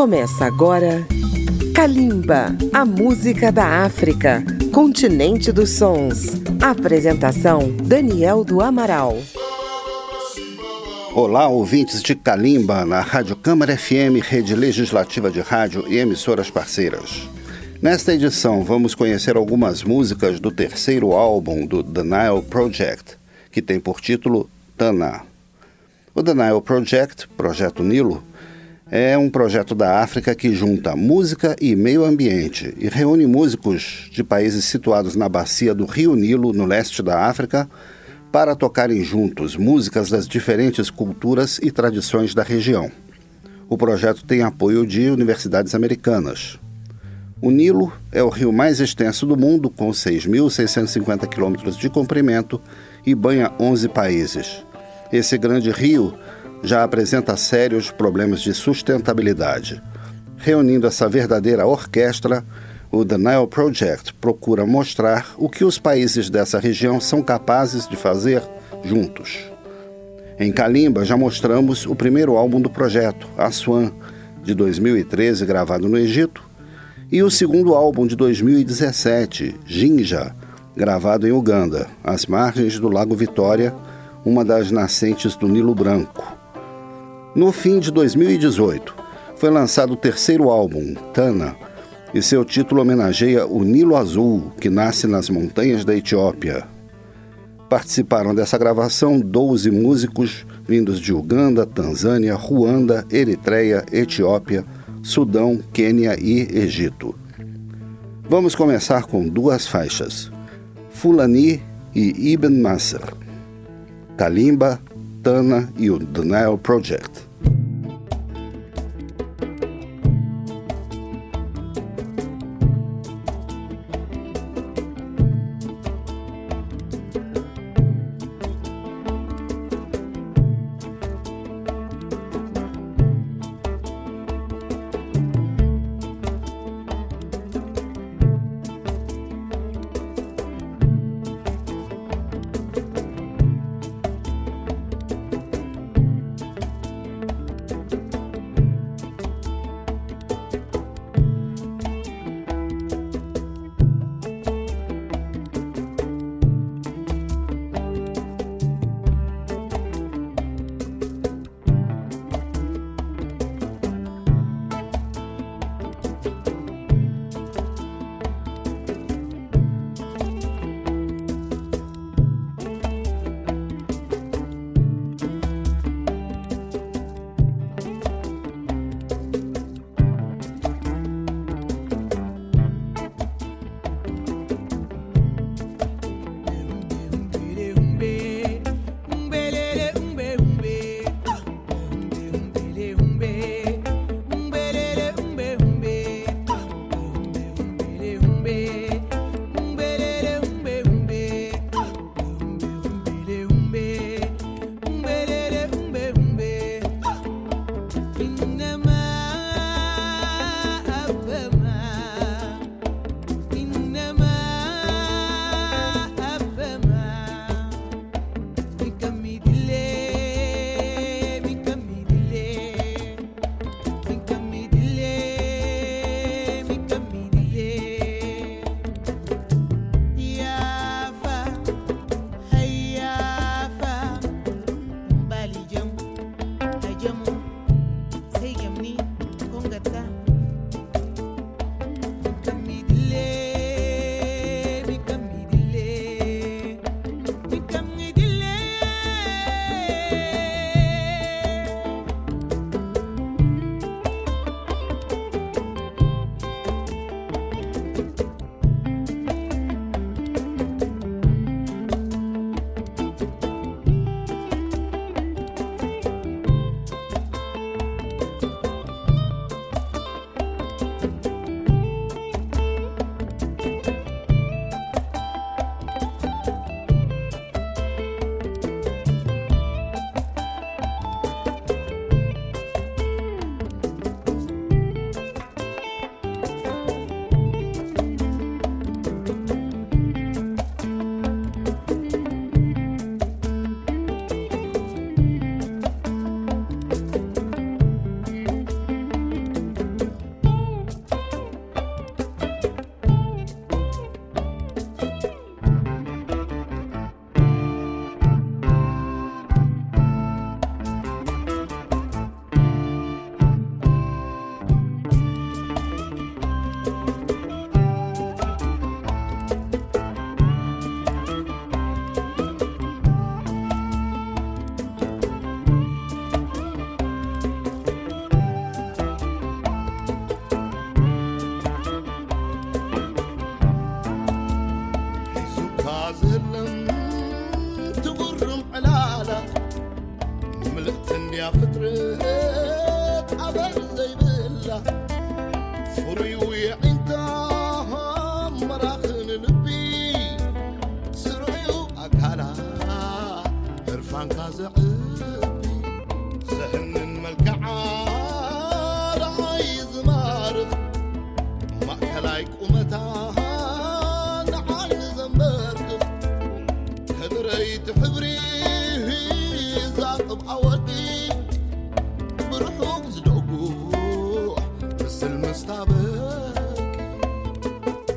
Começa agora Kalimba, a música da África, continente dos sons. Apresentação Daniel do Amaral. Olá, ouvintes de Kalimba na Rádio Câmara FM, rede legislativa de rádio e emissoras parceiras. Nesta edição, vamos conhecer algumas músicas do terceiro álbum do The Nile Project, que tem por título Tana. O The Nile Project, Projeto Nilo, é um projeto da África que junta música e meio ambiente e reúne músicos de países situados na bacia do Rio Nilo, no leste da África, para tocarem juntos músicas das diferentes culturas e tradições da região. O projeto tem apoio de universidades americanas. O Nilo é o rio mais extenso do mundo, com 6.650 quilômetros de comprimento e banha 11 países. Esse grande rio já apresenta sérios problemas de sustentabilidade. Reunindo essa verdadeira orquestra, o The Nile Project procura mostrar o que os países dessa região são capazes de fazer juntos. Em Kalimba já mostramos o primeiro álbum do projeto, Aswan, de 2013, gravado no Egito, e o segundo álbum de 2017, Jinja, gravado em Uganda, às margens do Lago Vitória, uma das nascentes do Nilo Branco. No fim de 2018, foi lançado o terceiro álbum, Tana, e seu título homenageia o Nilo Azul, que nasce nas montanhas da Etiópia. Participaram dessa gravação 12 músicos vindos de Uganda, Tanzânia, Ruanda, Eritreia, Etiópia, Sudão, Quênia e Egito. Vamos começar com duas faixas: Fulani e Ibn Masr. Kalimba, E o The Nile Project.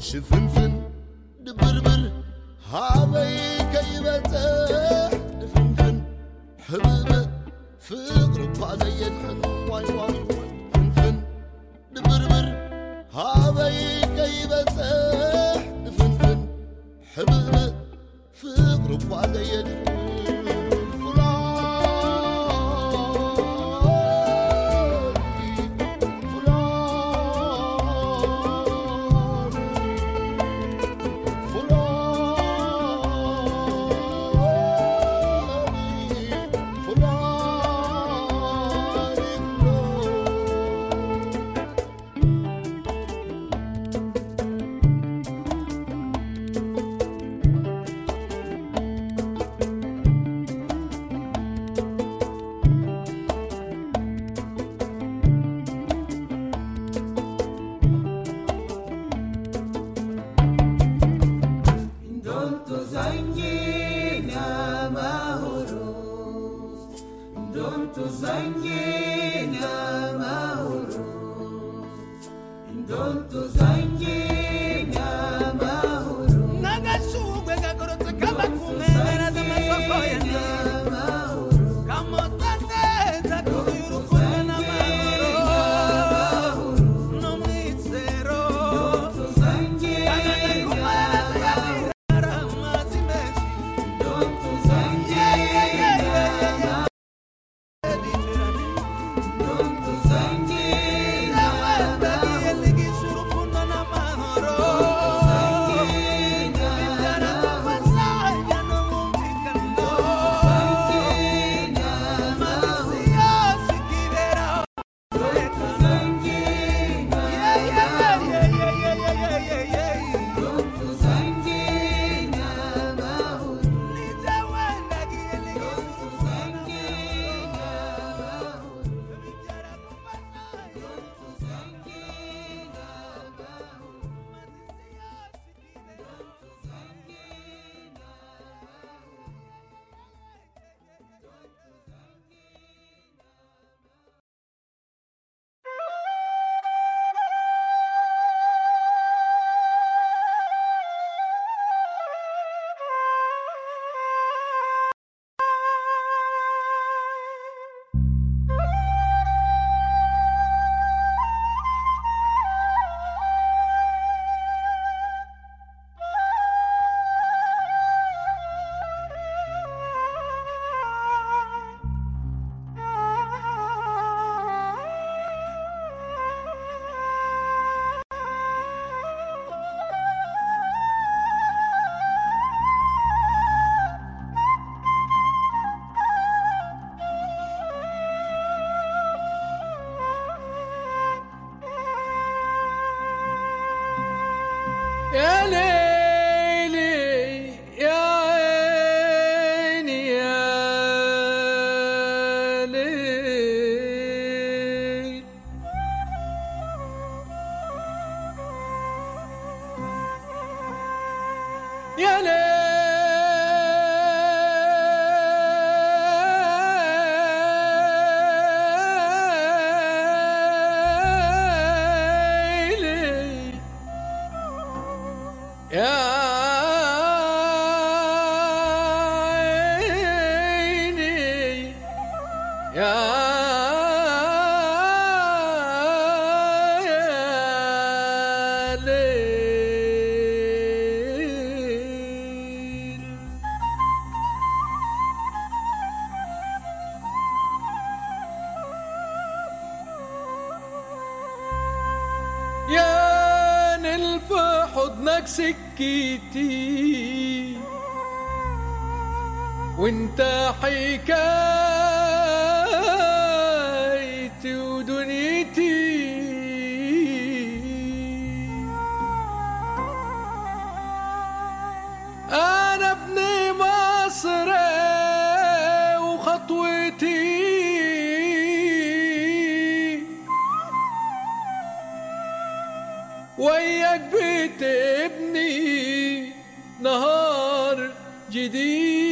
Je zanjye nyamahoro indoto zanjye لك سكتي. وانت حكاية وياك بتبني نهار جديد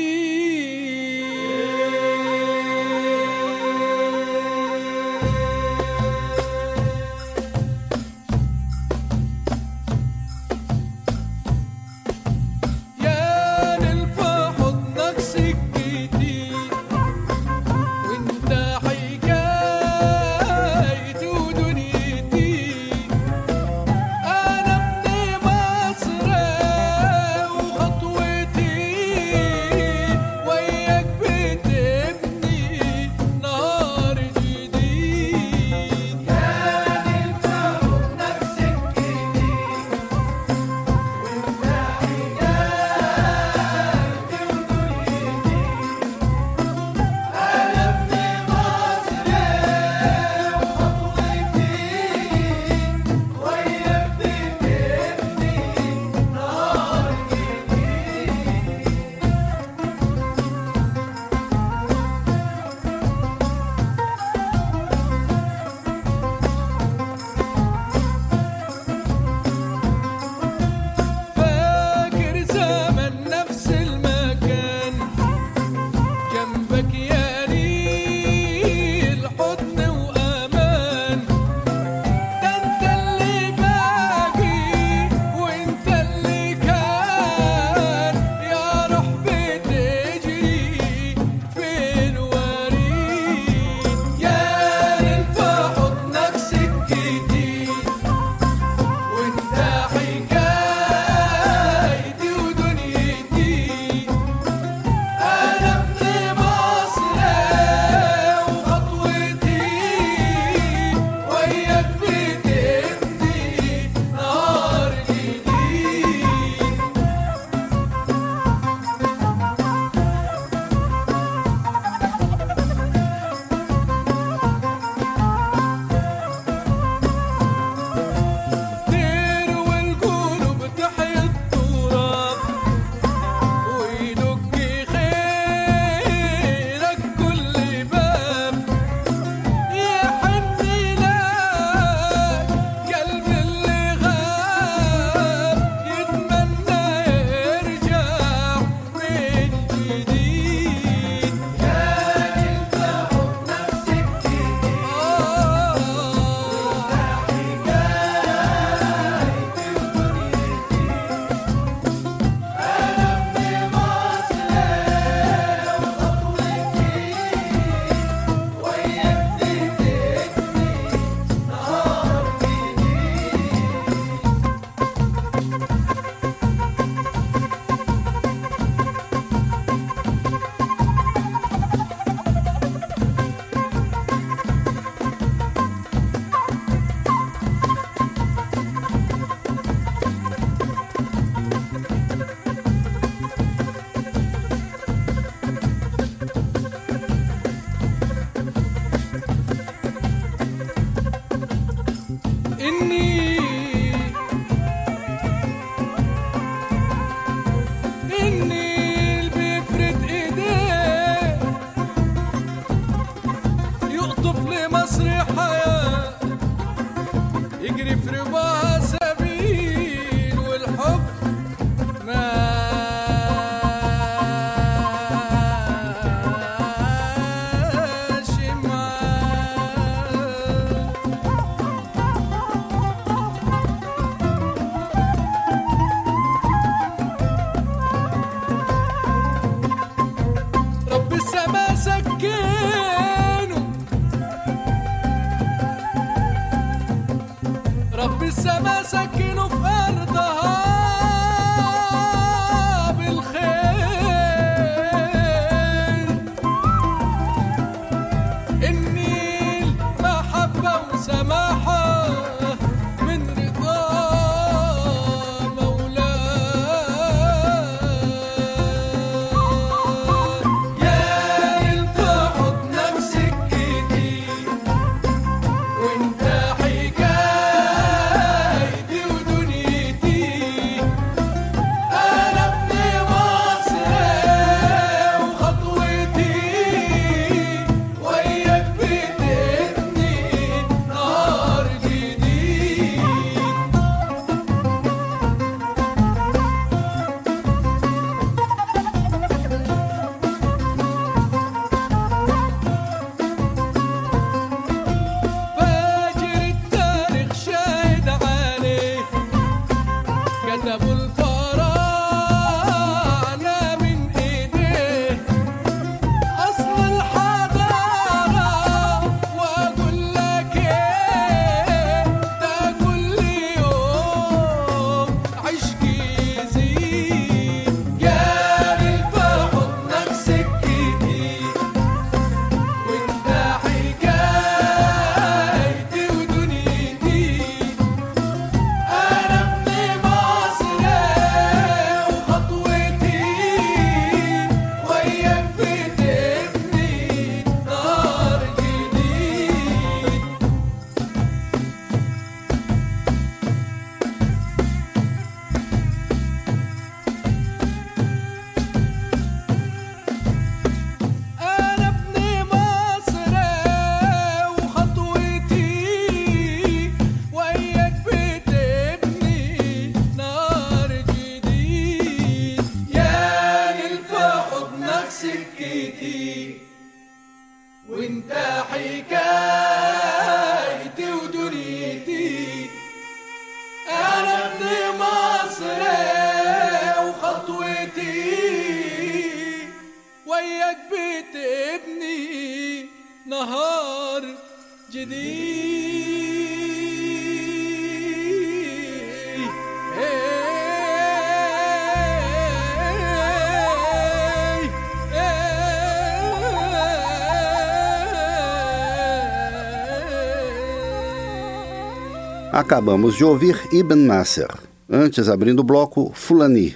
Acabamos de ouvir Ibn Nasser. Antes, abrindo o bloco, Fulani,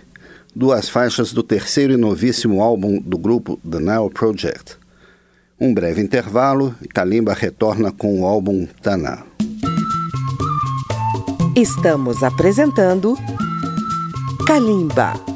duas faixas do terceiro e novíssimo álbum do grupo The Nile Project. Um breve intervalo e Kalimba retorna com o álbum Tana. Estamos apresentando Kalimba.